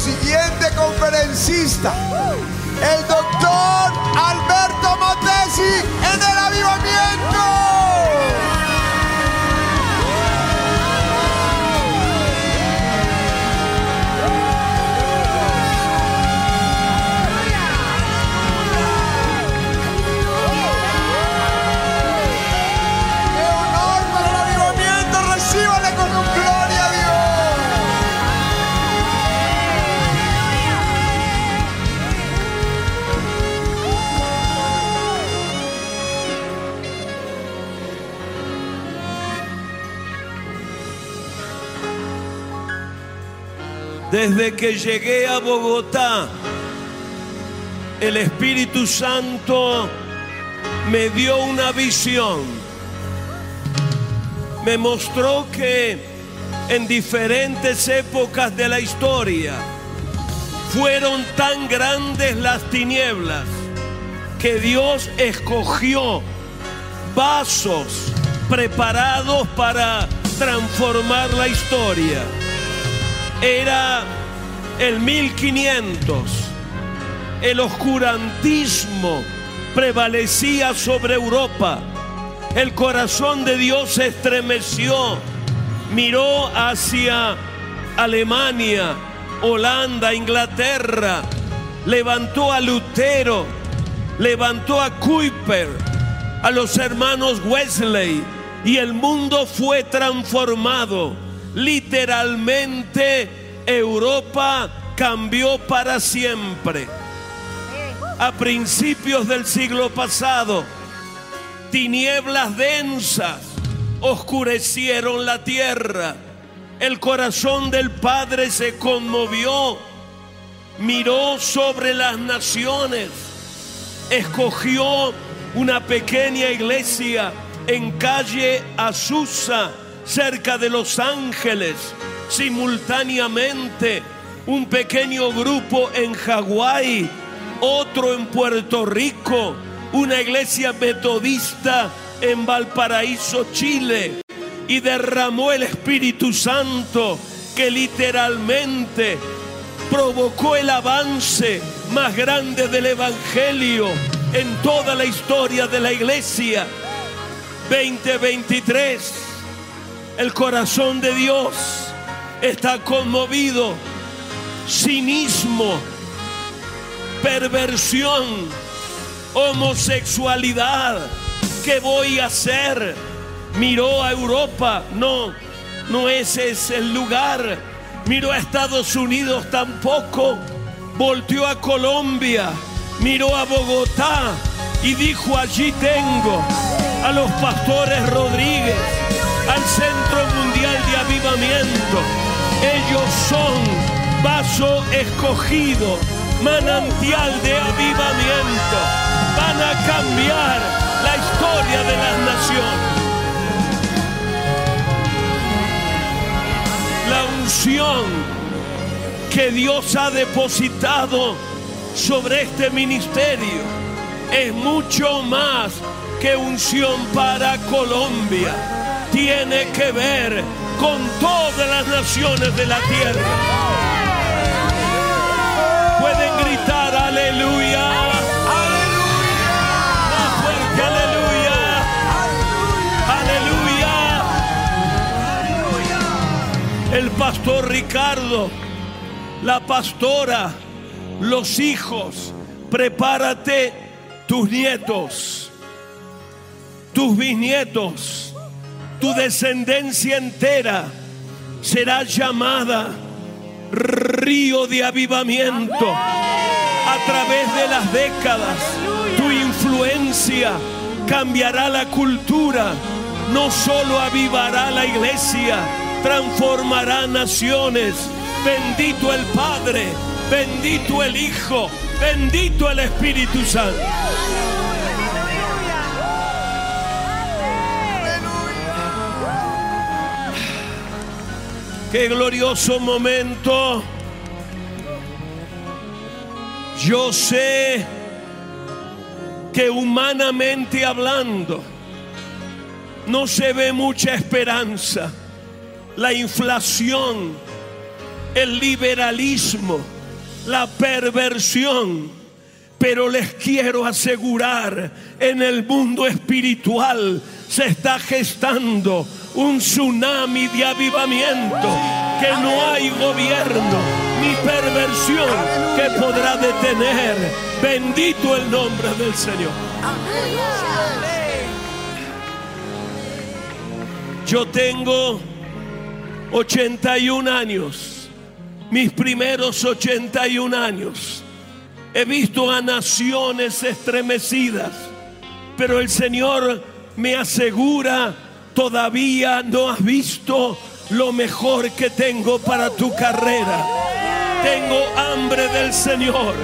siguiente conferencista, el doctor Alberto Montesi Desde que llegué a Bogotá, el Espíritu Santo me dio una visión. Me mostró que en diferentes épocas de la historia fueron tan grandes las tinieblas que Dios escogió vasos preparados para transformar la historia. Era el 1500. El oscurantismo prevalecía sobre Europa. El corazón de Dios se estremeció. Miró hacia Alemania, Holanda, Inglaterra. Levantó a Lutero. Levantó a Kuiper. A los hermanos Wesley. Y el mundo fue transformado. Literalmente Europa cambió para siempre. A principios del siglo pasado, tinieblas densas oscurecieron la tierra. El corazón del Padre se conmovió, miró sobre las naciones, escogió una pequeña iglesia en calle Azusa, cerca de Los Ángeles, simultáneamente un pequeño grupo en Hawái, otro en Puerto Rico, una iglesia metodista en Valparaíso, Chile, y derramó el Espíritu Santo que literalmente provocó el avance más grande del Evangelio en toda la historia de la iglesia. 2023, el corazón de Dios está conmovido, cinismo, perversión, homosexualidad. ¿Qué voy a hacer? Miró a Europa, no, no ese es el lugar. Miró a Estados Unidos tampoco. Volteó a Colombia, miró a Bogotá y dijo, allí tengo a los pastores Rodríguez, al Centro Mundial de Avivamiento. Ellos son vaso escogido, manantial de avivamiento. Van a cambiar la historia de las naciones. La unción que Dios ha depositado sobre este ministerio es mucho más que unción para Colombia. Tiene que ver con todas las naciones de la tierra. Pueden gritar aleluya. Más fuerte, aleluya. Aleluya. El pastor Ricardo, la pastora, los hijos, prepárate tus nietos, tus bisnietos, tu descendencia entera será llamada río de avivamiento. A través de las décadas, tu influencia cambiará la cultura, no solo avivará la iglesia, transformará naciones. Bendito el Padre, bendito el Hijo, bendito el Espíritu Santo. Qué glorioso momento. Yo sé que humanamente hablando no se ve mucha esperanza. La inflación el liberalismo, la perversión. Pero les quiero asegurar, en el mundo espiritual se está gestando un tsunami de avivamiento, que no hay gobierno ni perversión que podrá detener. Bendito el nombre del Señor. Yo tengo 81 años, mis primeros 81 años. He visto a naciones estremecidas, pero el Señor me asegura, todavía no has visto lo mejor que tengo para tu carrera. Tengo hambre del Señor,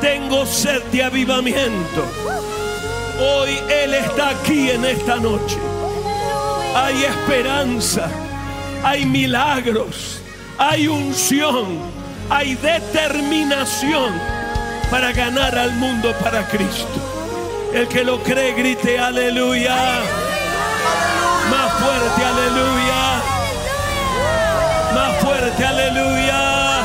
tengo sed de avivamiento. Hoy Él está aquí en esta noche. Hay esperanza, hay milagros, hay unción, hay determinación para ganar al mundo para Cristo. El que lo cree, grite aleluya. Más fuerte, aleluya. Más fuerte, aleluya.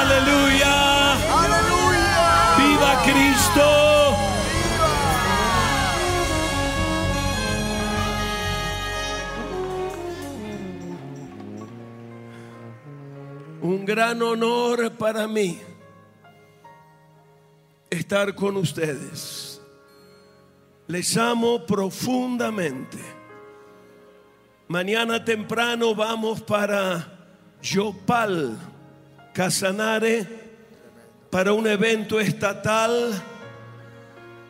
Aleluya. Aleluya. Viva Cristo. Un gran honor para mí estar con ustedes. Les amo profundamente. Mañana temprano vamos para Yopal, Casanare, para un evento estatal,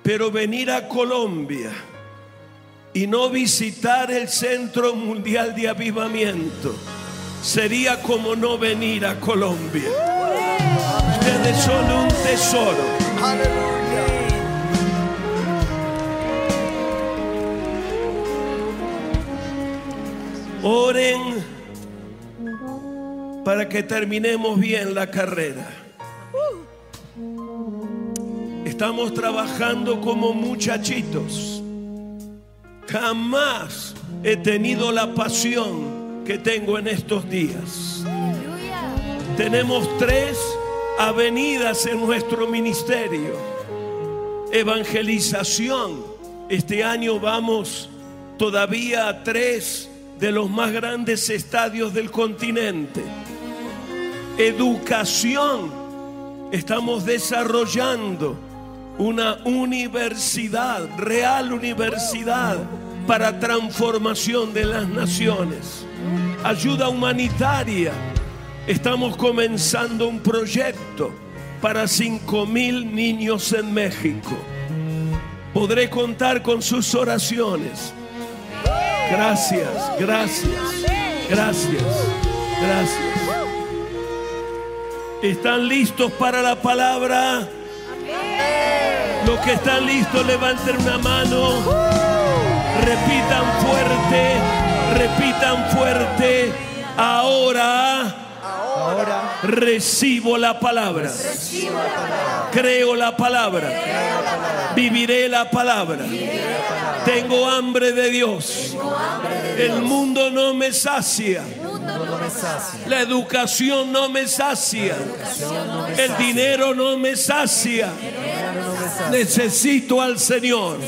pero venir a Colombia y no visitar el Centro Mundial de Avivamiento sería como no venir a Colombia. Ustedes son un tesoro. Oren para que terminemos bien la carrera. Estamos trabajando como muchachitos. Jamás he tenido la pasión que tengo en estos días. Tenemos tres avenidas en nuestro ministerio. Evangelización. Este año vamos todavía a tres de los más grandes estadios del continente. Educación. Estamos desarrollando una universidad, real universidad para transformación de las naciones. Ayuda humanitaria. Estamos comenzando un proyecto para 5 mil niños en México. Podré contar con sus oraciones. Gracias, gracias, gracias, gracias. ¿Están listos para la palabra? Los que están listos, levanten una mano. Repitan fuerte, repitan fuerte. Ahora, Ahora recibo la palabra. Creo la palabra. Viviré la palabra. Tengo hambre de Dios. El mundo no me sacia. La educación no me sacia. El dinero no me sacia. Necesito al Señor.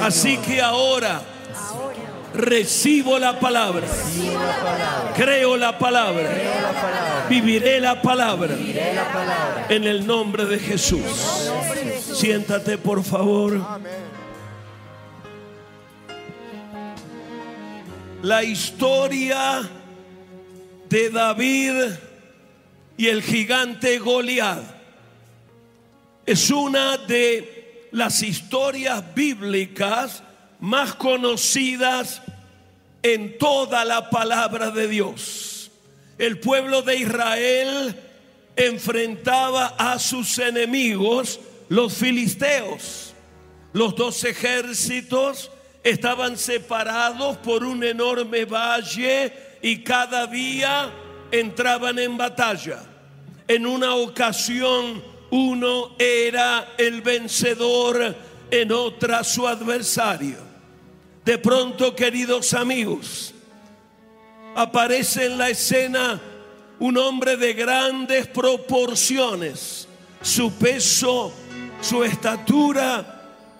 Así que ahora recibo la palabra. Creo la palabra. Viviré la palabra. En el nombre de Jesús. Siéntate por favor. La historia de David y el gigante Goliat es una de las historias bíblicas más conocidas en toda la palabra de Dios. El pueblo de Israel enfrentaba a sus enemigos, los filisteos. Los dos ejércitos estaban separados por un enorme valle y cada día entraban en batalla. En una ocasión uno era el vencedor, en otra su adversario. De pronto, queridos amigos, aparece en la escena un hombre de grandes proporciones. Su peso, su estatura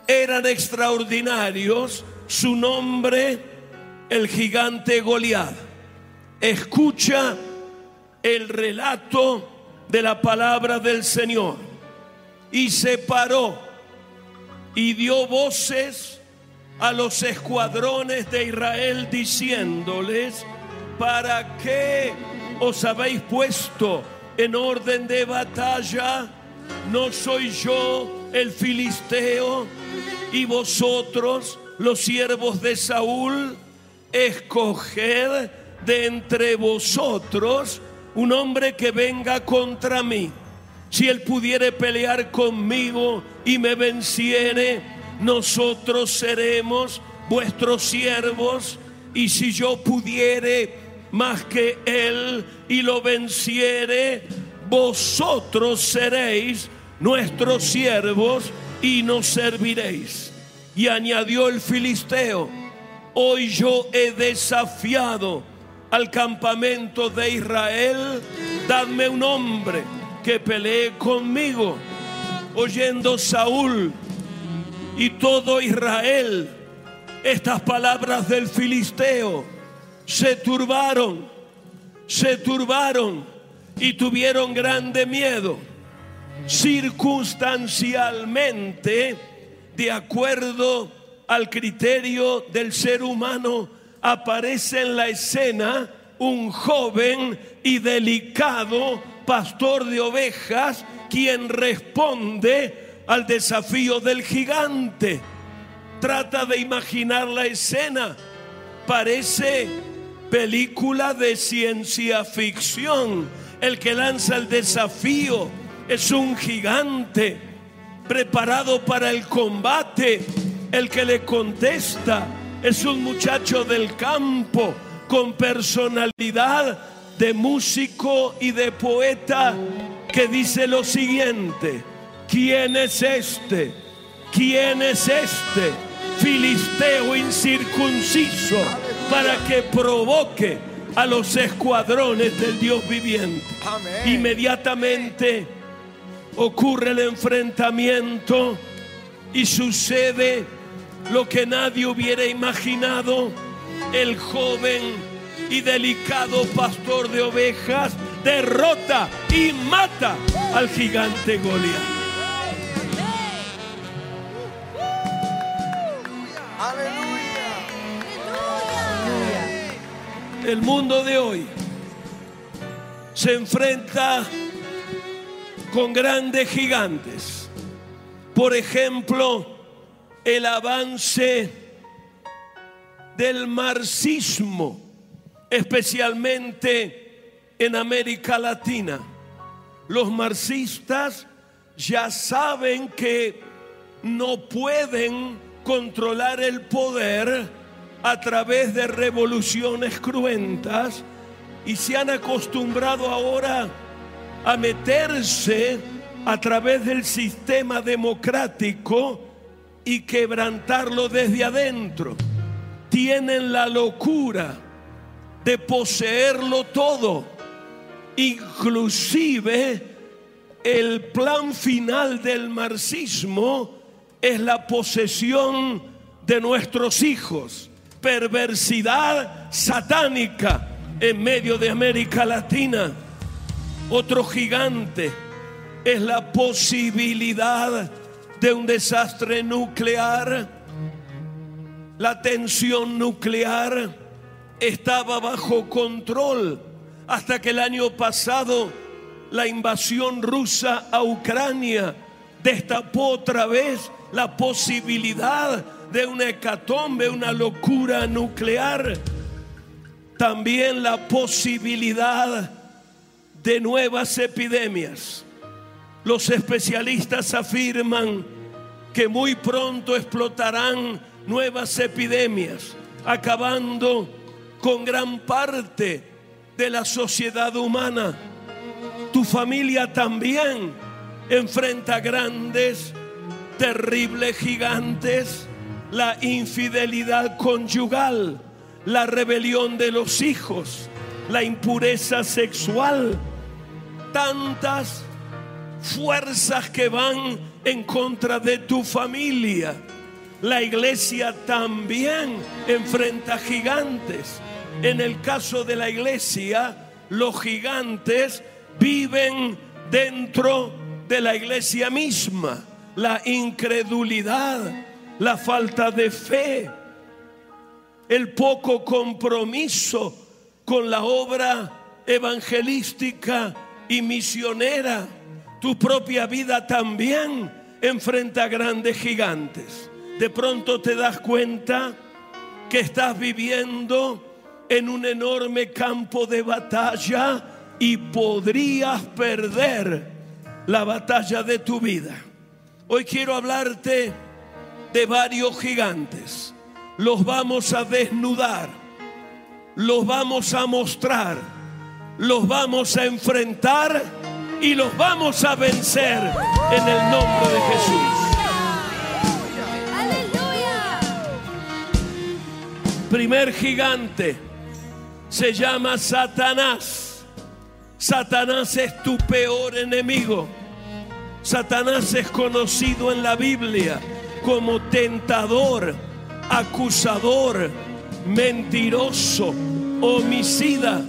eran extraordinarios. Su nombre, el gigante Goliat. Escucha el relato de la palabra del Señor. Y se paró y dio voces a los escuadrones de Israel diciéndoles, ¿para qué os habéis puesto en orden de batalla? ¿No soy yo el filisteo y vosotros los siervos de Saúl? Escoged de entre vosotros un hombre que venga contra mí. Si él pudiere pelear conmigo y me venciere, nosotros seremos vuestros siervos. Y si yo pudiere más que él y lo venciere, vosotros seréis nuestros siervos y nos serviréis. Y añadió el filisteo, hoy yo he desafiado al campamento de Israel, dadme un hombre que pelee conmigo. Oyendo Saúl y todo Israel estas palabras del filisteo, se turbaron, se turbaron y tuvieron grande miedo. Circunstancialmente, de acuerdo al criterio del ser humano, aparece en la escena un joven y delicado pastor de ovejas quien responde al desafío del gigante. Trata de imaginar la escena. Parece película de ciencia ficción. El que lanza el desafío es un gigante preparado para el combate. El que le contesta es un muchacho del campo con personalidad de músico y de poeta que dice lo siguiente, ¿quién es este? ¿Quién es este? Filisteo incircunciso para que provoque a los escuadrones del Dios viviente. Inmediatamente ocurre el enfrentamiento y sucede lo que nadie hubiera imaginado. El joven y delicado pastor de ovejas derrota y mata al gigante Goliat. El mundo de hoy se enfrenta con grandes gigantes. Por ejemplo, el avance del marxismo, especialmente en América Latina. Los marxistas ya saben que no pueden controlar el poder a través de revoluciones cruentas y se han acostumbrado ahora a meterse a través del sistema democrático y quebrantarlo desde adentro. Tienen la locura de poseerlo todo, inclusive el plan final del marxismo es la posesión de nuestros hijos perversidad satánica en medio de América Latina. Otro gigante es la posibilidad de un desastre nuclear. La tensión nuclear estaba bajo control hasta que el año pasado la invasión rusa a Ucrania destapó otra vez la posibilidad de una hecatombe, una locura nuclear, también la posibilidad de nuevas epidemias. Los especialistas afirman que muy pronto explotarán nuevas epidemias, acabando con gran parte de la sociedad humana. Tu familia también enfrenta grandes, terribles gigantes la infidelidad conyugal, la rebelión de los hijos, la impureza sexual, tantas fuerzas que van en contra de tu familia. La iglesia también enfrenta gigantes. En el caso de la iglesia, los gigantes viven dentro de la iglesia misma. La incredulidad, la falta de fe, el poco compromiso con la obra evangelística y misionera. Tu propia vida también enfrenta grandes gigantes. De pronto te das cuenta que estás viviendo en un enorme campo de batalla y podrías perder la batalla de tu vida. Hoy quiero hablarte de varios gigantes. Los vamos a desnudar, los vamos a mostrar, los vamos a enfrentar y los vamos a vencer en el nombre de Jesús. Primer gigante se llama Satanás. Satanás es tu peor enemigo. Satanás es conocido en la Biblia como tentador, acusador, mentiroso, homicida.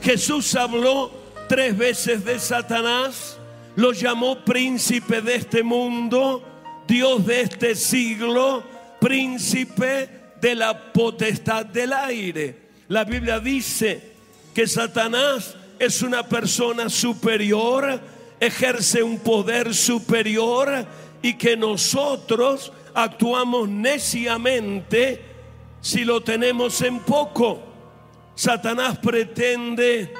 Jesús habló tres veces de Satanás, lo llamó príncipe de este mundo, Dios de este siglo, príncipe de la potestad del aire. La Biblia dice que Satanás es una persona superior, ejerce un poder superior y que nosotros actuamos neciamente si lo tenemos en poco. Satanás pretende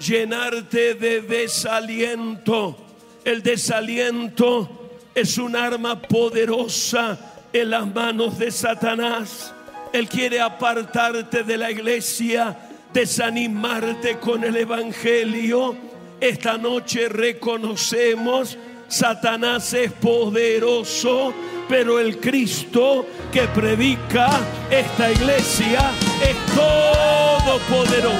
llenarte de desaliento. El desaliento es un arma poderosa en las manos de Satanás. Él quiere apartarte de la iglesia, desanimarte con el Evangelio. Esta noche reconocemos, Satanás es poderoso, pero el Cristo que predica esta iglesia es todopoderoso.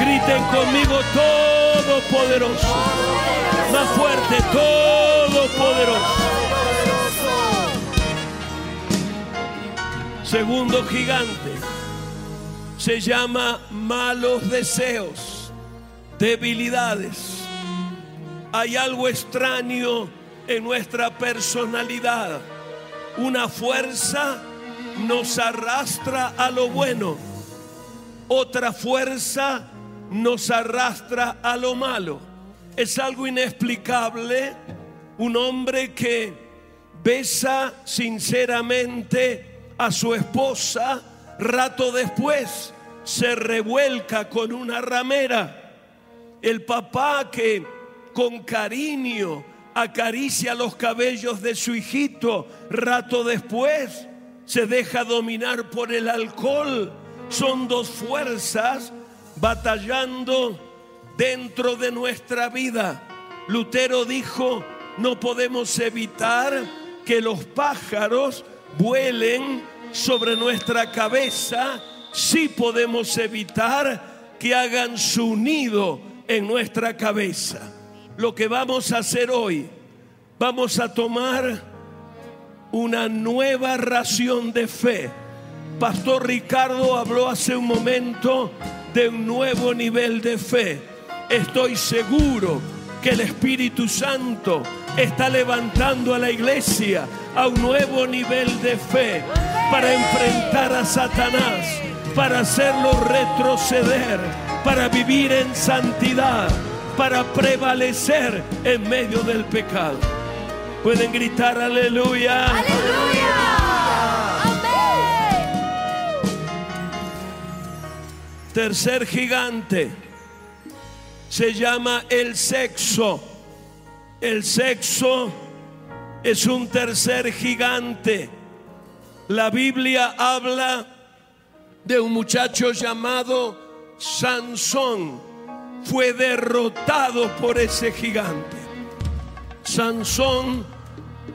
Griten conmigo, todopoderoso. Más fuerte, todopoderoso. Segundo gigante se llama malos deseos, debilidades. Hay algo extraño en nuestra personalidad. Una fuerza nos arrastra a lo bueno. Otra fuerza nos arrastra a lo malo. Es algo inexplicable. Un hombre que besa sinceramente a su esposa, rato después se revuelca con una ramera. El papá que con cariño acaricia los cabellos de su hijito, rato después se deja dominar por el alcohol. Son dos fuerzas batallando dentro de nuestra vida. Lutero dijo, no podemos evitar que los pájaros vuelen sobre nuestra cabeza, sí podemos evitar que hagan su nido en nuestra cabeza. Lo que vamos a hacer hoy, vamos a tomar una nueva ración de fe. Pastor Ricardo habló hace un momento de un nuevo nivel de fe. Estoy seguro que el Espíritu Santo está levantando a la iglesia a un nuevo nivel de fe para enfrentar a Satanás, para hacerlo retroceder, para vivir en santidad, para prevalecer en medio del pecado. Pueden gritar aleluya. Aleluya. Amén. Tercer gigante se llama el sexo. El sexo es un tercer gigante. La Biblia habla de un muchacho llamado Sansón. Fue derrotado por ese gigante. Sansón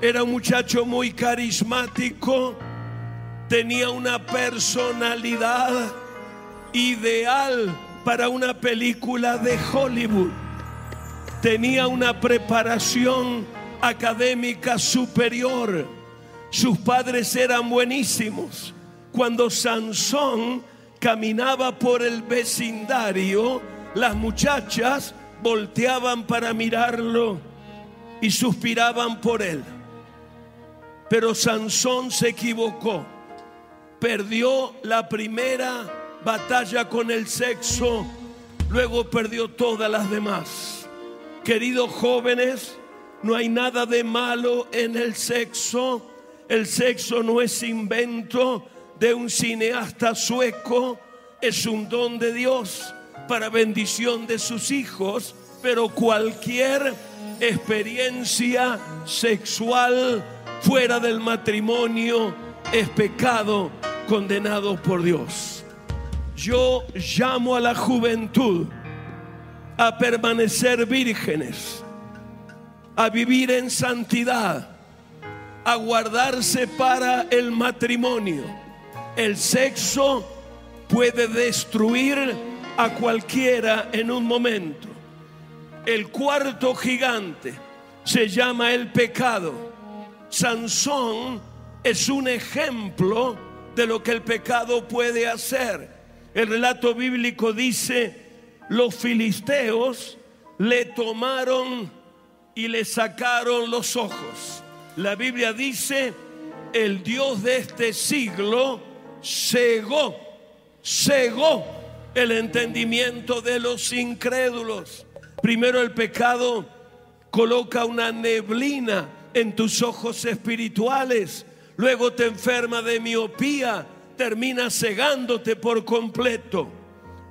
era un muchacho muy carismático, tenía una personalidad ideal para una película de Hollywood. Tenía una preparación académica superior. Sus padres eran buenísimos. Cuando Sansón caminaba por el vecindario, las muchachas volteaban para mirarlo y suspiraban por él. Pero Sansón se equivocó. Perdió la primera batalla con el sexo, luego perdió todas las demás. Queridos jóvenes, no hay nada de malo en el sexo. El sexo no es invento de un cineasta sueco, es un don de Dios para bendición de sus hijos, pero cualquier experiencia sexual fuera del matrimonio es pecado condenado por Dios. Yo llamo a la juventud a permanecer vírgenes, a vivir en santidad, a guardarse para el matrimonio. El sexo puede destruir a cualquiera en un momento. El cuarto gigante se llama el pecado. Sansón es un ejemplo de lo que el pecado puede hacer. El relato bíblico dice, los filisteos le tomaron y le sacaron los ojos. La Biblia dice, el Dios de este siglo cegó, cegó el entendimiento de los incrédulos. Primero el pecado coloca una neblina en tus ojos espirituales, luego te enferma de miopía, termina cegándote por completo.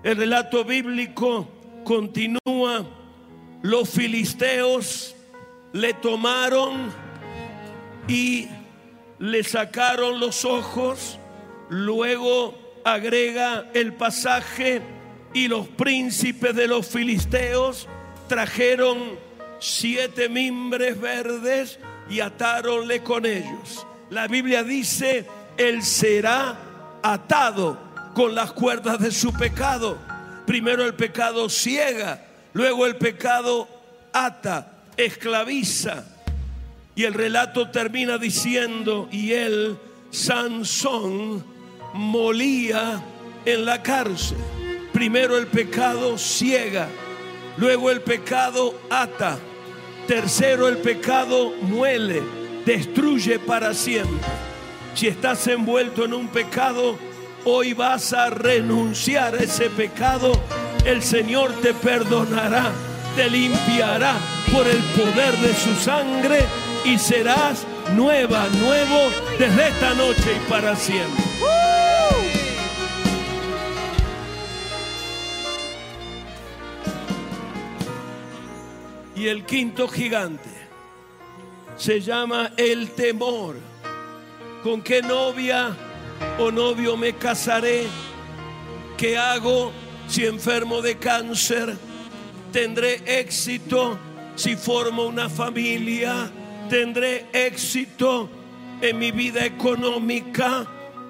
El relato bíblico continúa, los filisteos le tomaron y le sacaron los ojos, luego agrega el pasaje y los príncipes de los filisteos trajeron siete mimbres verdes y atáronle con ellos. La Biblia dice, él será atado con las cuerdas de su pecado. Primero el pecado ciega, luego el pecado ata, esclaviza. Y el relato termina diciendo, y él, Sansón, molía en la cárcel. Primero el pecado ciega, luego el pecado ata, tercero el pecado muele, destruye para siempre. Si estás envuelto en un pecado, hoy vas a renunciar a ese pecado. El Señor te perdonará, te limpiará por el poder de su sangre y serás nueva, nuevo desde esta noche y para siempre. Y el quinto gigante se llama el temor. ¿Con qué novia o novio me casaré? ¿Qué hago si enfermo de cáncer? ¿Tendré éxito si formo una familia? ¿Tendré éxito en mi vida económica?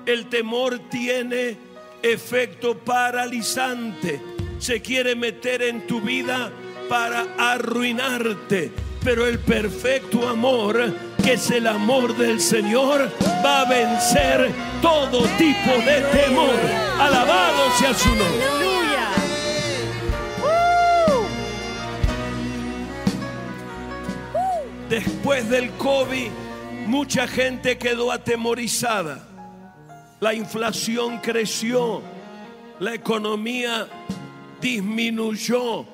El temor tiene efecto paralizante. Se quiere meter en tu vida para arruinarte. Pero el perfecto amor, que es el amor del Señor, va a vencer todo tipo de temor. Alabado sea su nombre. Aleluya. Después del COVID, mucha gente quedó atemorizada. La inflación creció, la economía disminuyó,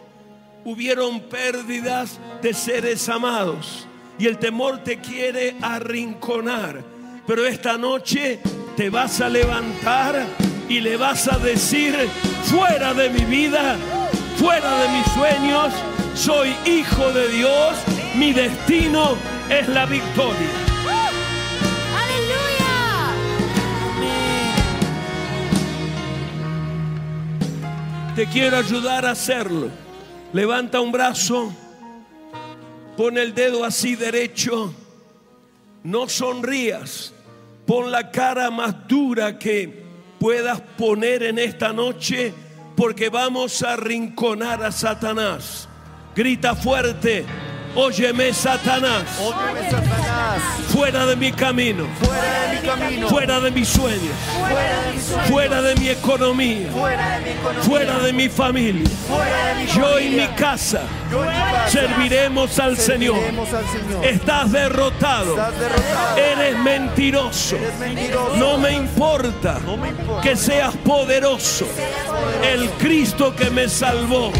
hubieron pérdidas de seres amados y el temor te quiere arrinconar. Pero esta noche te vas a levantar y le vas a decir, fuera de mi vida, fuera de mis sueños, soy hijo de Dios, mi destino es la victoria. Aleluya. Te quiero ayudar a hacerlo. Levanta un brazo, pon el dedo así derecho, no sonrías, pon la cara más dura que puedas poner en esta noche porque vamos a rinconar a Satanás. Grita fuerte, óyeme Satanás, Óyeme, Satanás. fuera de mi camino, Fuera de mi camino. fuera de mis sueños, Fuera de mi sueño. fuera de mi economía, Fuera de mi economía. fuera de mi familia. Fuera de mi Yo y mi casa Yo y mi casa. serviremos al Señor. Serviremos al Señor. Estás derrotado, Estás derrotado. eres mentiroso. Eres mentiroso. No me importa No me importa. que seas poderoso. El Cristo que me salvó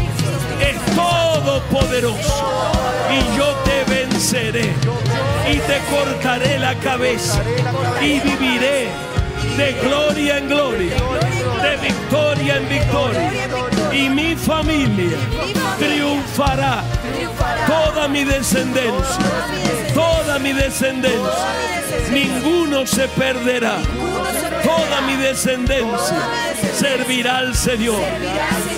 es todopoderoso. Y yo te venceré. Y te cortaré la cabeza. Y viviré de gloria en gloria. De victoria en victoria. Y mi familia triunfará. Toda mi descendencia. Toda mi descendencia. Ninguno se perderá. Toda mi descendencia servirá al Señor.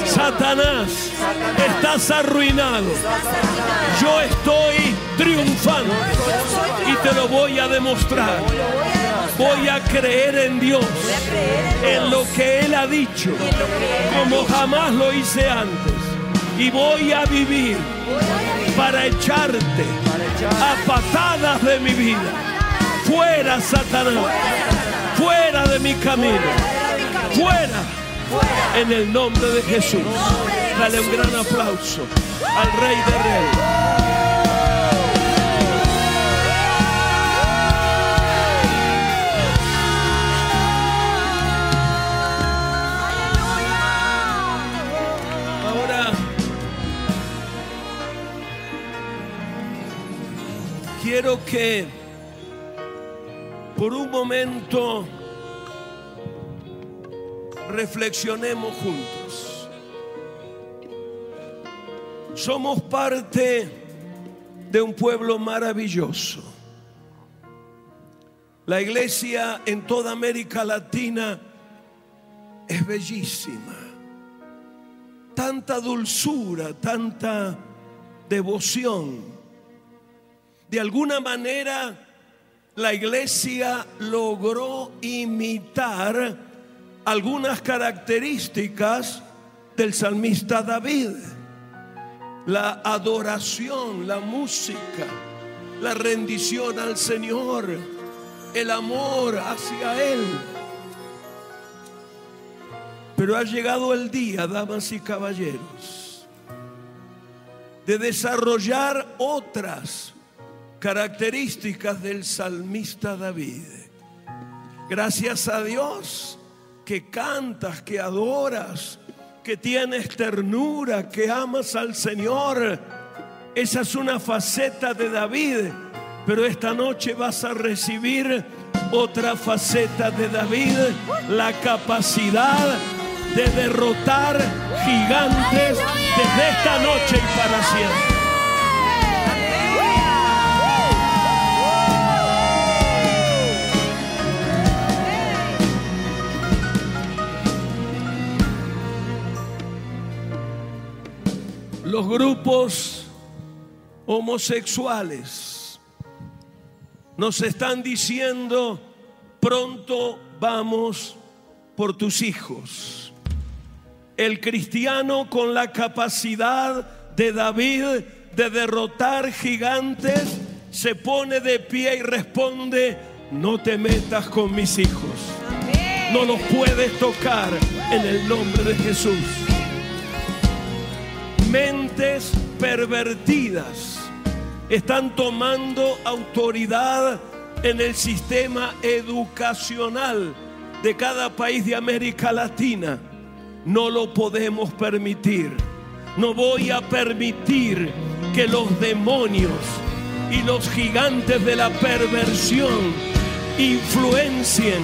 Satanás, estás arruinado. Yo estoy triunfando y te lo voy a demostrar. Voy a creer en Dios, en lo que Él ha dicho, como jamás lo hice antes. Y voy a vivir para echarte a patadas de mi vida. Fuera, Satanás. Fuera de mi camino. Fuera. En el nombre de Jesús. Dale un gran aplauso al Rey de Reyes. Ahora quiero que por un momento reflexionemos juntos. Somos parte de un pueblo maravilloso. La iglesia en toda América Latina es bellísima. Tanta dulzura, tanta devoción. De alguna manera la iglesia logró imitar algunas características del salmista David. La adoración, la música, la rendición al Señor, el amor hacia Él. Pero ha llegado el día, damas y caballeros, de desarrollar otras características del salmista David. Gracias a Dios que cantas, que adoras, que tienes ternura, que amas al Señor. Esa es una faceta de David, pero esta noche vas a recibir otra faceta de David, la capacidad de derrotar gigantes desde esta noche y para siempre. Los grupos homosexuales nos están diciendo, pronto vamos por tus hijos. El cristiano con la capacidad de David de derrotar gigantes se pone de pie y responde, no te metas con mis hijos. No los puedes tocar en el nombre de Jesús mentes pervertidas están tomando autoridad en el sistema educacional de cada país de América Latina. No lo podemos permitir. No voy a permitir que los demonios y los gigantes de la perversión influencien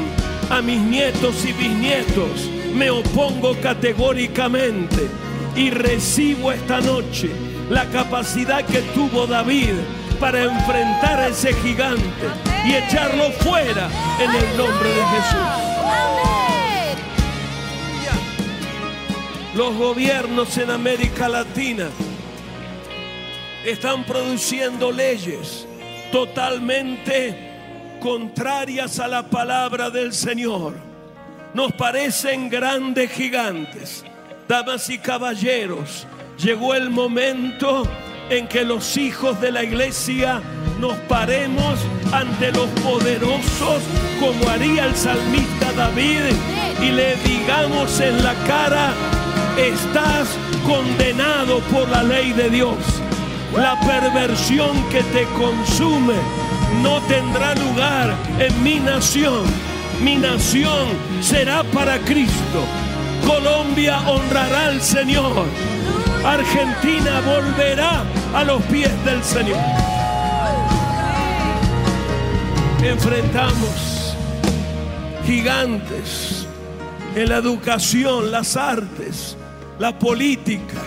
a mis nietos y bisnietos. Me opongo categóricamente y recibo esta noche la capacidad que tuvo David para enfrentar a ese gigante y echarlo fuera en el nombre de Jesús. Los gobiernos en América Latina están produciendo leyes totalmente contrarias a la palabra del Señor. nos parecen grandes gigantes. Damas y caballeros, llegó el momento en que los hijos de la iglesia nos paremos ante los poderosos como haría el salmista David y le digamos en la cara, estás condenado por la ley de Dios. La perversión que te consume no tendrá lugar en mi nación. Mi nación será para Cristo. Colombia honrará al Señor. Argentina volverá a los pies del Señor. Enfrentamos gigantes en la educación, las artes, la política,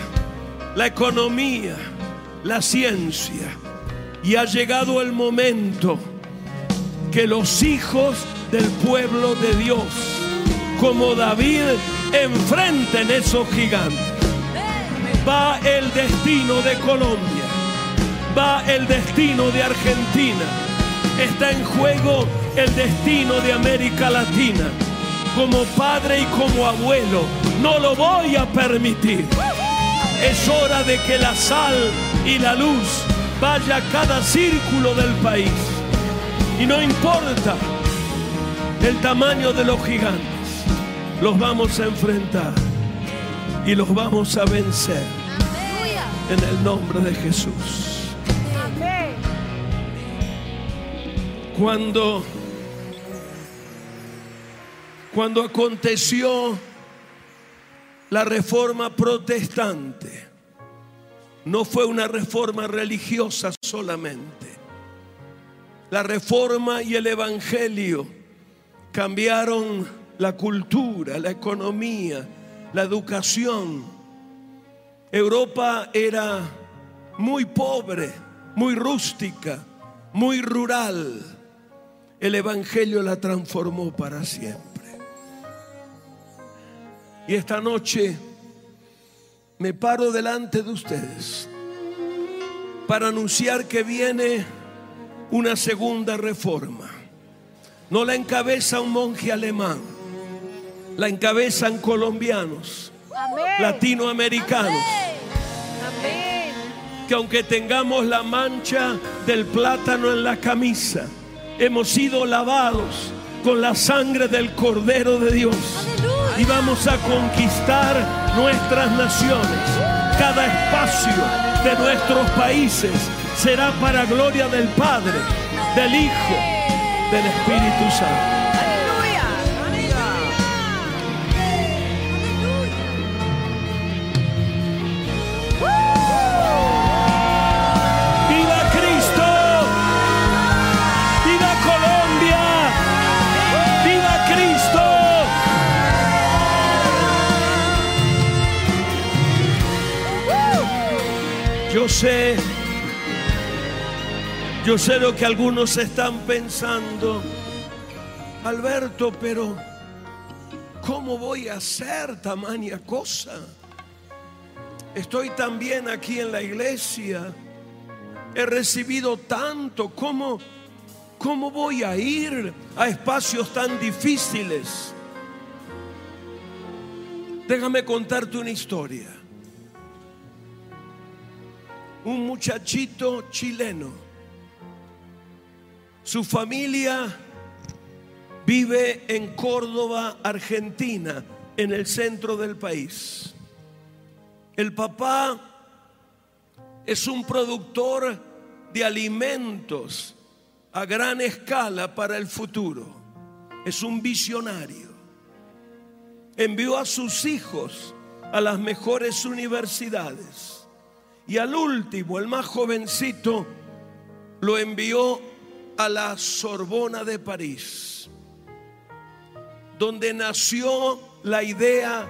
la economía, la ciencia. Y ha llegado el momento que los hijos del pueblo de Dios, como David, enfrenten esos gigantes. Va el destino de Colombia, va el destino de Argentina, está en juego el destino de América Latina. Como padre y como abuelo, no lo voy a permitir. Es hora de que la sal y la luz vaya a cada círculo del país. Y no importa el tamaño de los gigantes, los vamos a enfrentar y los vamos a vencer en el nombre de Jesús. Cuando cuando aconteció la reforma protestante, no fue una reforma religiosa solamente. La reforma y el evangelio cambiaron la cultura, la economía, la educación. Europa era muy pobre, muy rústica, muy rural. El evangelio la transformó para siempre. Y esta noche me paro delante de ustedes para anunciar que viene una segunda reforma. No la encabeza un monje alemán, la encabezan colombianos, latinoamericanos. Que aunque tengamos la mancha del plátano en la camisa, hemos sido lavados con la sangre del Cordero de Dios y vamos a conquistar nuestras naciones. Cada espacio de nuestros países será para gloria del Padre, del Hijo, del Espíritu Santo. Sé, yo sé lo que algunos están pensando, Alberto, pero ¿cómo voy a hacer tamaña cosa? Estoy también aquí en la iglesia, he recibido tanto, ¿cómo, cómo voy a ir a espacios tan difíciles? Déjame contarte una historia. Un muchachito chileno, su familia vive en Córdoba, Argentina, en el centro del país. El papá es un productor de alimentos a gran escala para el futuro. Es un visionario. Envió a sus hijos a las mejores universidades. Y al último, el más jovencito, lo envió a la Sorbona de París, donde nació la idea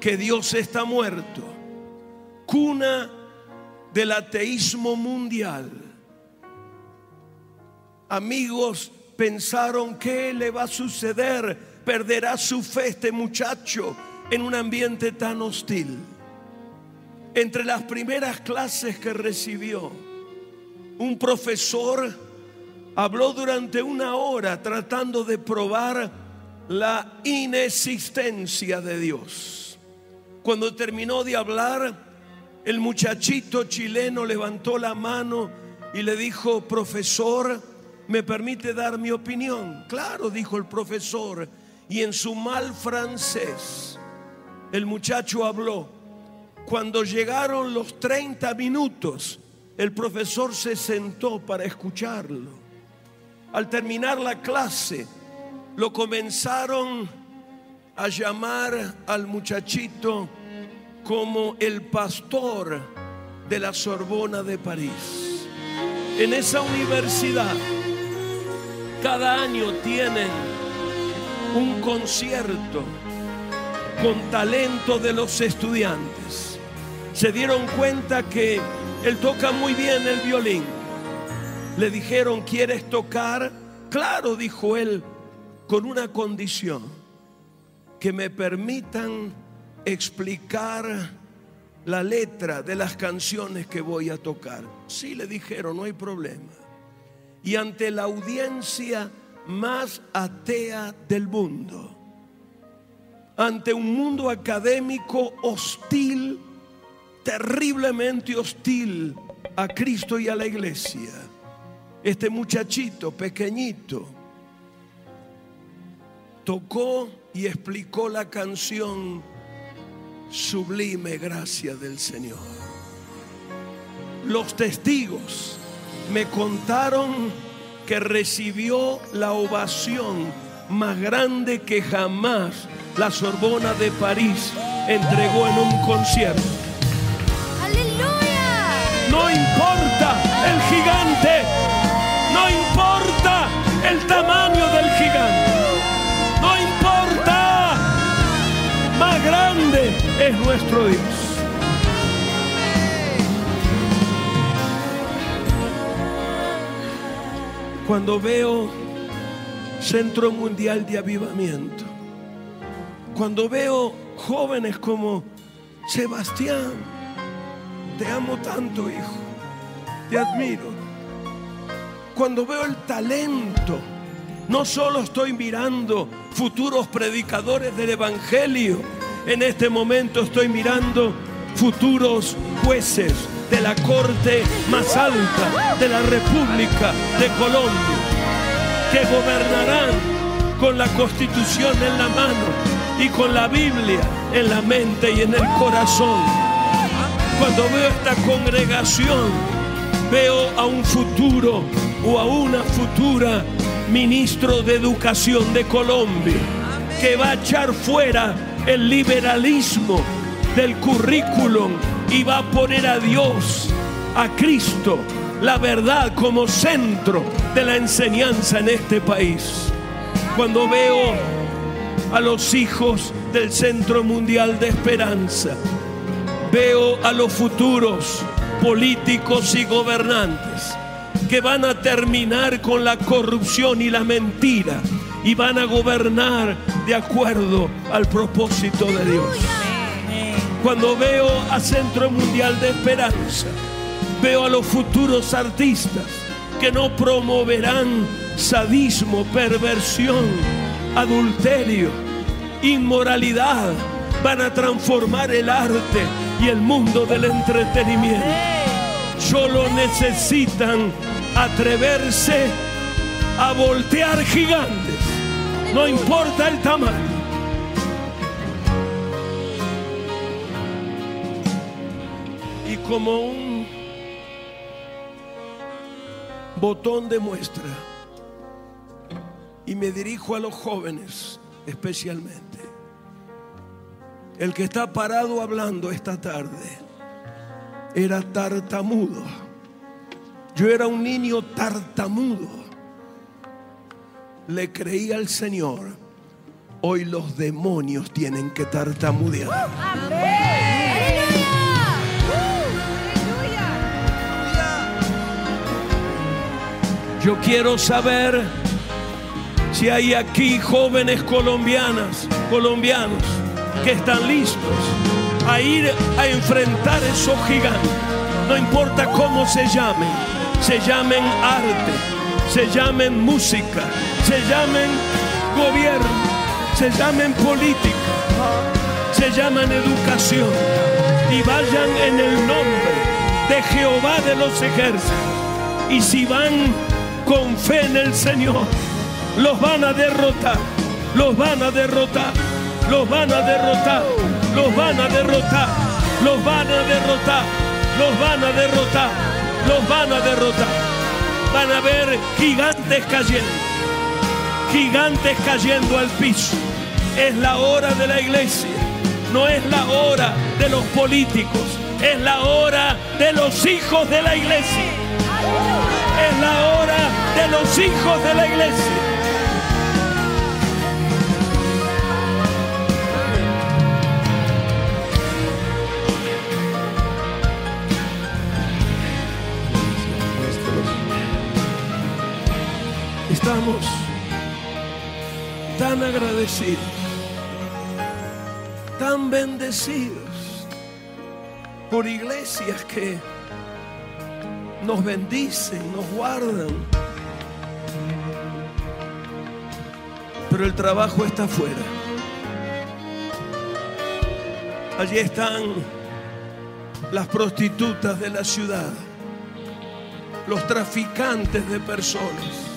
que Dios está muerto, cuna del ateísmo mundial. Amigos pensaron, ¿qué le va a suceder? Perderá su fe este muchacho en un ambiente tan hostil. Entre las primeras clases que recibió, un profesor habló durante una hora tratando de probar la inexistencia de Dios. Cuando terminó de hablar, el muchachito chileno levantó la mano y le dijo, profesor, ¿me permite dar mi opinión? Claro, dijo el profesor, y en su mal francés, el muchacho habló. Cuando llegaron los 30 minutos, el profesor se sentó para escucharlo. Al terminar la clase, lo comenzaron a llamar al muchachito como el pastor de la Sorbona de París. En esa universidad, cada año tienen un concierto con talento de los estudiantes. Se dieron cuenta que él toca muy bien el violín. Le dijeron, ¿quieres tocar? Claro, dijo él, con una condición, que me permitan explicar la letra de las canciones que voy a tocar. Sí, le dijeron, no hay problema. Y ante la audiencia más atea del mundo, ante un mundo académico hostil, terriblemente hostil a Cristo y a la iglesia, este muchachito pequeñito tocó y explicó la canción Sublime Gracia del Señor. Los testigos me contaron que recibió la ovación más grande que jamás la Sorbona de París entregó en un concierto. No importa el gigante, no importa el tamaño del gigante, no importa, más grande es nuestro Dios. Cuando veo Centro Mundial de Avivamiento, cuando veo jóvenes como Sebastián, te amo tanto, hijo, te admiro. Cuando veo el talento, no solo estoy mirando futuros predicadores del Evangelio, en este momento estoy mirando futuros jueces de la corte más alta de la República de Colombia, que gobernarán con la constitución en la mano y con la Biblia en la mente y en el corazón. Cuando veo esta congregación, veo a un futuro o a una futura ministro de Educación de Colombia que va a echar fuera el liberalismo del currículum y va a poner a Dios, a Cristo, la verdad como centro de la enseñanza en este país. Cuando veo a los hijos del Centro Mundial de Esperanza, veo a los futuros políticos y gobernantes que van a terminar con la corrupción y la mentira y van a gobernar de acuerdo al propósito de Dios. Cuando veo a Centro Mundial de Esperanza, veo a los futuros artistas que no promoverán sadismo, perversión, adulterio, inmoralidad. Van a transformar el arte y el mundo del entretenimiento. Solo necesitan atreverse a voltear gigantes. No importa el tamaño. Y como un botón de muestra, y me dirijo a los jóvenes especialmente, el que está parado hablando esta tarde era tartamudo. Yo era un niño tartamudo. Le creí al Señor. Hoy los demonios tienen que tartamudear. Yo quiero saber si hay aquí jóvenes colombianas, colombianos que están listos a ir a enfrentar esos gigantes. No importa cómo se llamen, se llamen arte, se llamen música, se llamen gobierno, se llamen política, se llaman educación y vayan en el nombre de Jehová de los ejércitos. Y si van con fe en el Señor, los van a derrotar, los van a derrotar, los van a derrotar, los van a derrotar, los van a derrotar, los van a derrotar, los van a derrotar. Van a ver gigantes cayendo, gigantes cayendo al piso. Es la hora de la iglesia, no es la hora de los políticos, es la hora de los hijos de la iglesia. Es la hora de los hijos de la iglesia. Estamos tan agradecidos, tan bendecidos por iglesias que nos bendicen, nos guardan. Pero el trabajo está afuera. Allí están las prostitutas de la ciudad, los traficantes de personas,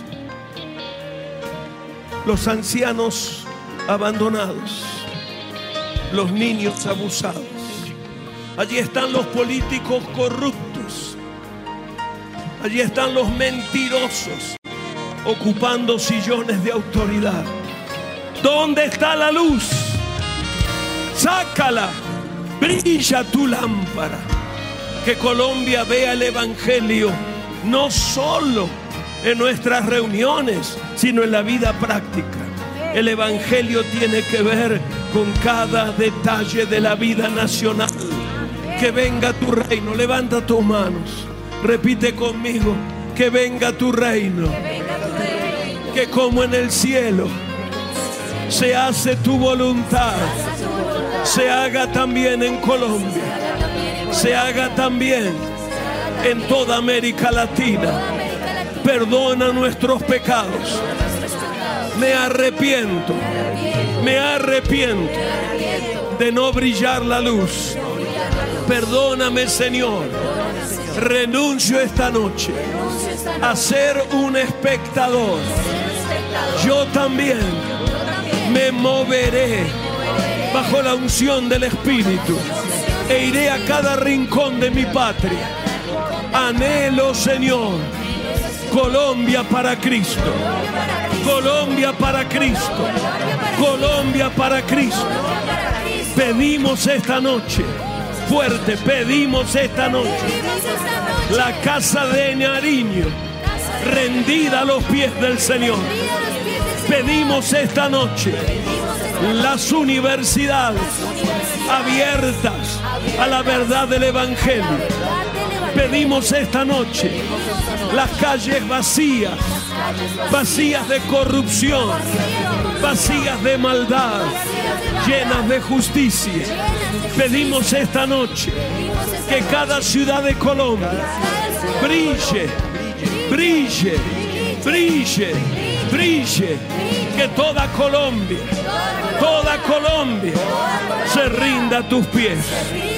los ancianos abandonados, los niños abusados. Allí están los políticos corruptos. Allí están los mentirosos ocupando sillones de autoridad. ¿Dónde está la luz? Sácala. Brilla tu lámpara. Que Colombia vea el Evangelio no solo en nuestras reuniones, sino en la vida práctica. El Evangelio tiene que ver con cada detalle de la vida nacional. Que venga tu reino. Levanta tus manos. Repite conmigo. Que venga tu reino. Que como en el cielo se hace tu voluntad. Se haga también en Colombia. Se haga también en toda América Latina. Perdona nuestros pecados. Me arrepiento. Me arrepiento de no brillar la luz. Perdóname, Señor. Renuncio esta noche a ser un espectador. Yo también me moveré bajo la unción del Espíritu e iré a cada rincón de mi patria. Anhelo, Señor, Colombia para Cristo. Colombia para Cristo. Colombia para Cristo. Pedimos esta noche, fuerte, pedimos esta noche, la casa de Nariño, rendida a los pies del Señor. Pedimos esta noche las universidades abiertas a la verdad del Evangelio. Pedimos esta noche las calles vacías, vacías de corrupción, vacías de maldad, llenas de justicia. Pedimos esta noche que cada ciudad de Colombia brille, brille, brille, brille. Que toda Colombia, toda Colombia se rinda a tus pies.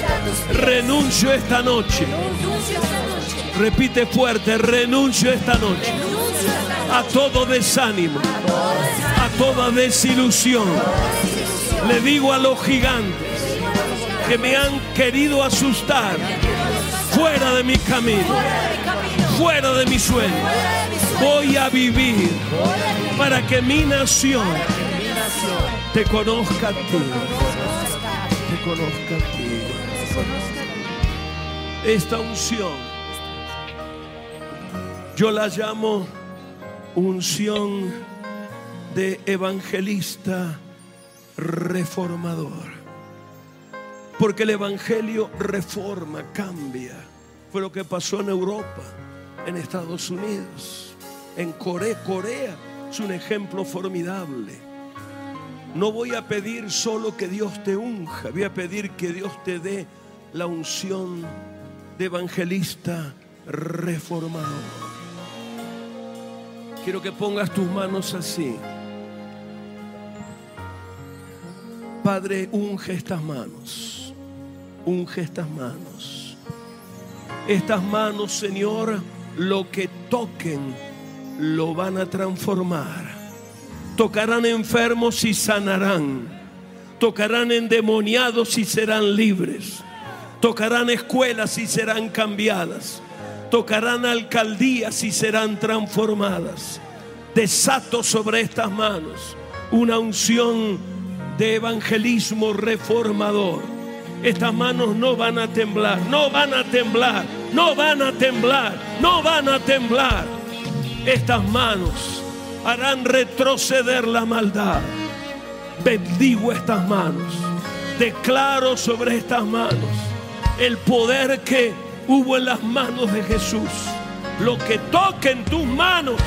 Renuncio esta noche. Repite fuerte, renuncio esta noche a todo desánimo, a toda desilusión. Le digo a los gigantes que me han querido asustar, fuera de mi camino, fuera de mi sueño. Voy a vivir para que mi nación te conozca a ti. Te conozca a ti. Esta unción yo la llamo unción de evangelista reformador. Porque el Evangelio reforma, cambia. Fue lo que pasó en Europa, en Estados Unidos, en Corea. Corea es un ejemplo formidable. No voy a pedir solo que Dios te unja, voy a pedir que Dios te dé la unción de evangelista reformador. Quiero que pongas tus manos así. Padre, unge estas manos. Unge estas manos. Estas manos, Señor, lo que toquen, lo van a transformar. Tocarán enfermos y sanarán. Tocarán endemoniados y serán libres. Tocarán escuelas y serán cambiadas. Tocarán alcaldías y serán transformadas. Desato sobre estas manos una unción de evangelismo reformador. Estas manos no van a temblar, no van a temblar, no van a temblar, no van a temblar. Estas manos harán retroceder la maldad. Bendigo estas manos. Declaro sobre estas manos el poder que hubo en las manos de Jesús. Lo que toque en tus manos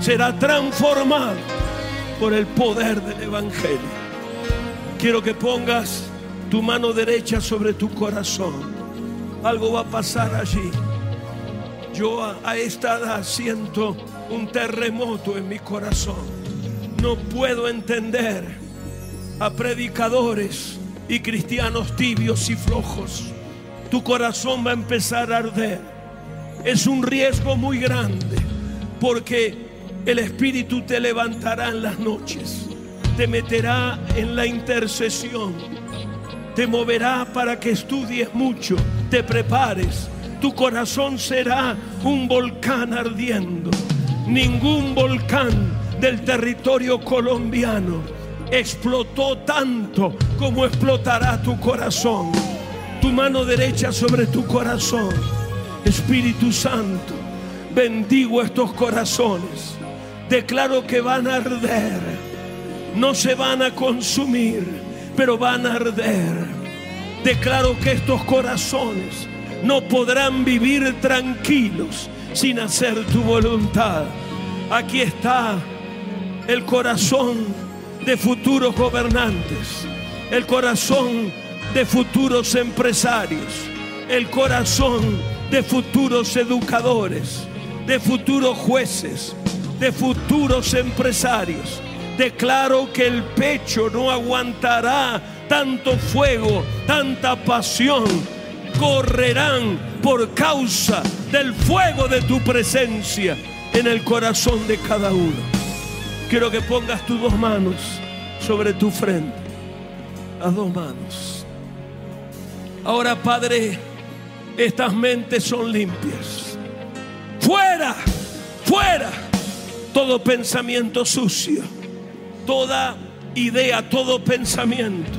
será transformado por el poder del Evangelio. Quiero que pongas tu mano derecha sobre tu corazón. Algo va a pasar allí. Yo a, esta edad siento un terremoto en mi corazón. No puedo entender a predicadores y cristianos tibios y flojos. Tu corazón va a empezar a arder. Es un riesgo muy grande porque el Espíritu te levantará en las noches, te meterá en la intercesión, te moverá para que estudies mucho, te prepares. Tu corazón será un volcán ardiendo. Ningún volcán del territorio colombiano explotó tanto como explotará tu corazón. Tu mano derecha sobre tu corazón. Espíritu Santo, bendigo estos corazones. Declaro que van a arder. No se van a consumir, pero van a arder. Declaro que estos corazones no podrán vivir tranquilos sin hacer tu voluntad. Aquí está el corazón de futuros gobernantes, el corazón de futuros empresarios, el corazón de futuros educadores, de futuros jueces, de futuros empresarios. Declaro que el pecho no aguantará tanto fuego, tanta pasión. Correrán por causa del fuego de tu presencia en el corazón de cada uno. Quiero que pongas tus dos manos sobre tu frente. Las dos manos. Ahora, Padre, estas mentes son limpias. Fuera, fuera todo pensamiento sucio, toda idea, todo pensamiento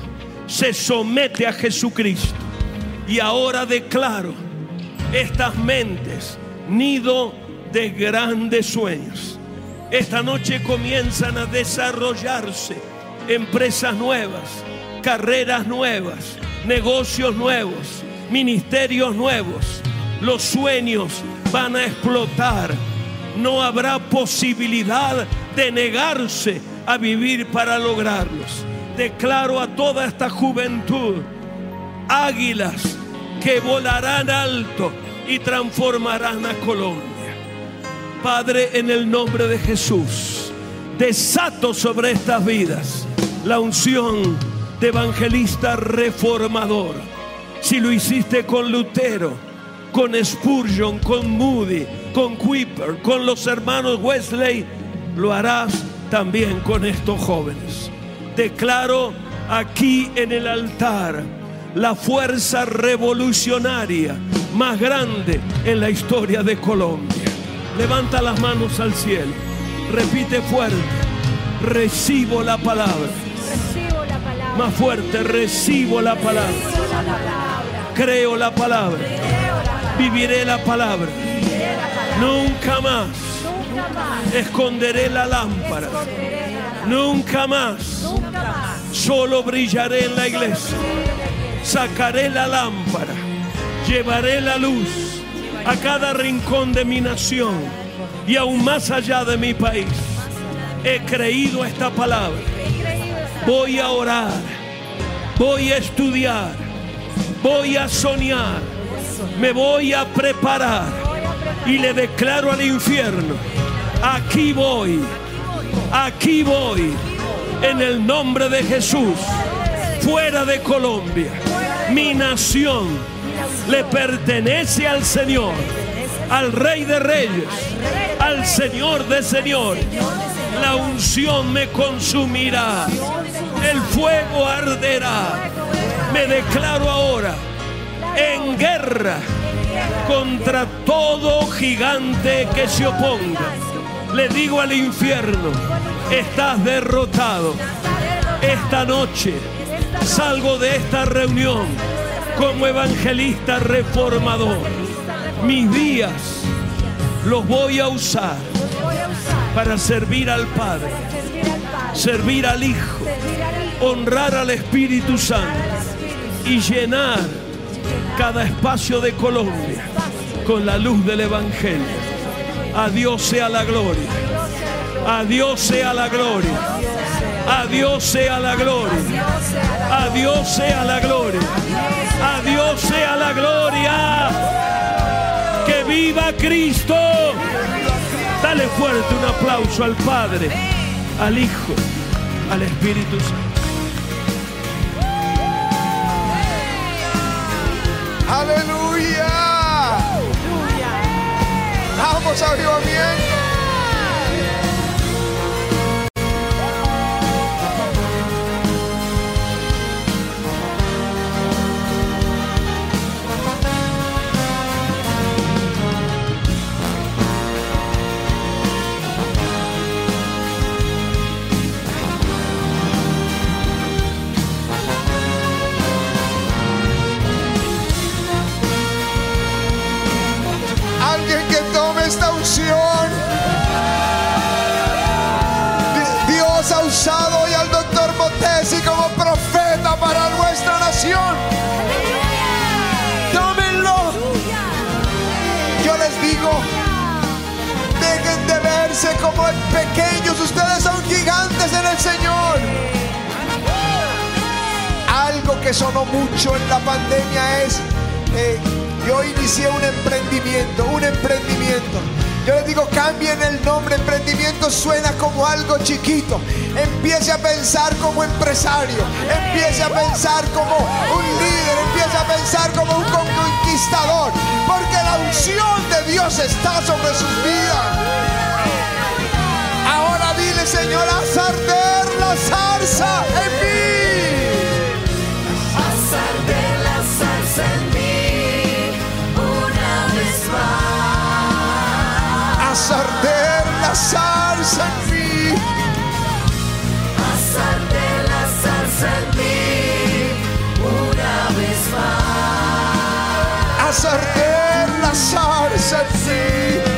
se somete a Jesucristo. Y ahora declaro estas mentes, nido de grandes sueños. Esta noche comienzan a desarrollarse empresas nuevas, carreras nuevas, negocios nuevos, ministerios nuevos. Los sueños van a explotar. No habrá posibilidad de negarse a vivir para lograrlos. Declaro a toda esta juventud águilas que volarán alto y transformarán a Colombia. Padre, en el nombre de Jesús, desato sobre estas vidas la unción de evangelista reformador. Si lo hiciste con Lutero, con Spurgeon, con Moody, con Kuiper, con los hermanos Wesley, lo harás también con estos jóvenes. Declaro aquí en el altar la fuerza revolucionaria más grande en la historia de Colombia. Levanta las manos al cielo. Repite fuerte. Recibo la palabra. Recibo la palabra. Más fuerte. Recibo la palabra. Recibo la palabra. Creo la palabra. Creo la palabra. Viviré la palabra. Viviré la palabra. Nunca más Nunca más. esconderé la lámpara. Esconderé. Nunca más Nunca más. solo brillaré en la iglesia. Sacaré la lámpara. Llevaré la luz a cada rincón de mi nación y aún más allá de mi país. He creído esta palabra. Voy a orar. Voy a estudiar. Voy a soñar. Me. Voy a preparar. Y le declaro al infierno. Aquí voy. Aquí voy. En el nombre de Jesús, fuera de Colombia, mi nación le pertenece al Señor, al Rey de Reyes, al Señor de Señores. La unción me consumirá, el fuego arderá. Me declaro ahora en guerra contra todo gigante que se oponga. Le digo al infierno, estás derrotado. Esta noche salgo de esta reunión como evangelista reformador. Mis días los voy a usar para servir al Padre, servir al Hijo, honrar al Espíritu Santo y llenar cada espacio de Colombia con la luz del Evangelio. A Dios sea la gloria. A Dios sea la gloria. A Dios sea la gloria. A Dios sea la gloria. A sea la gloria. Que viva Cristo. Dale fuerte un aplauso al Padre, al Hijo, al Espíritu Santo. Aleluya. Vamos, avivamiento. Sonó mucho en la pandemia es, eh, yo inicié un emprendimiento, un emprendimiento. Yo les digo, cambien el nombre, emprendimiento suena como algo chiquito. Empiece a pensar como empresario, empiece a pensar como un líder, empiece a pensar como un conquistador, porque la unción de Dios está sobre sus vidas. Ahora dile, Señor, haz arder la zarza en mí. En mí una vez más. Haz arder la zarza en mí. Haz arder la salsa en mí una vez más. Haz arder la zarza en mí.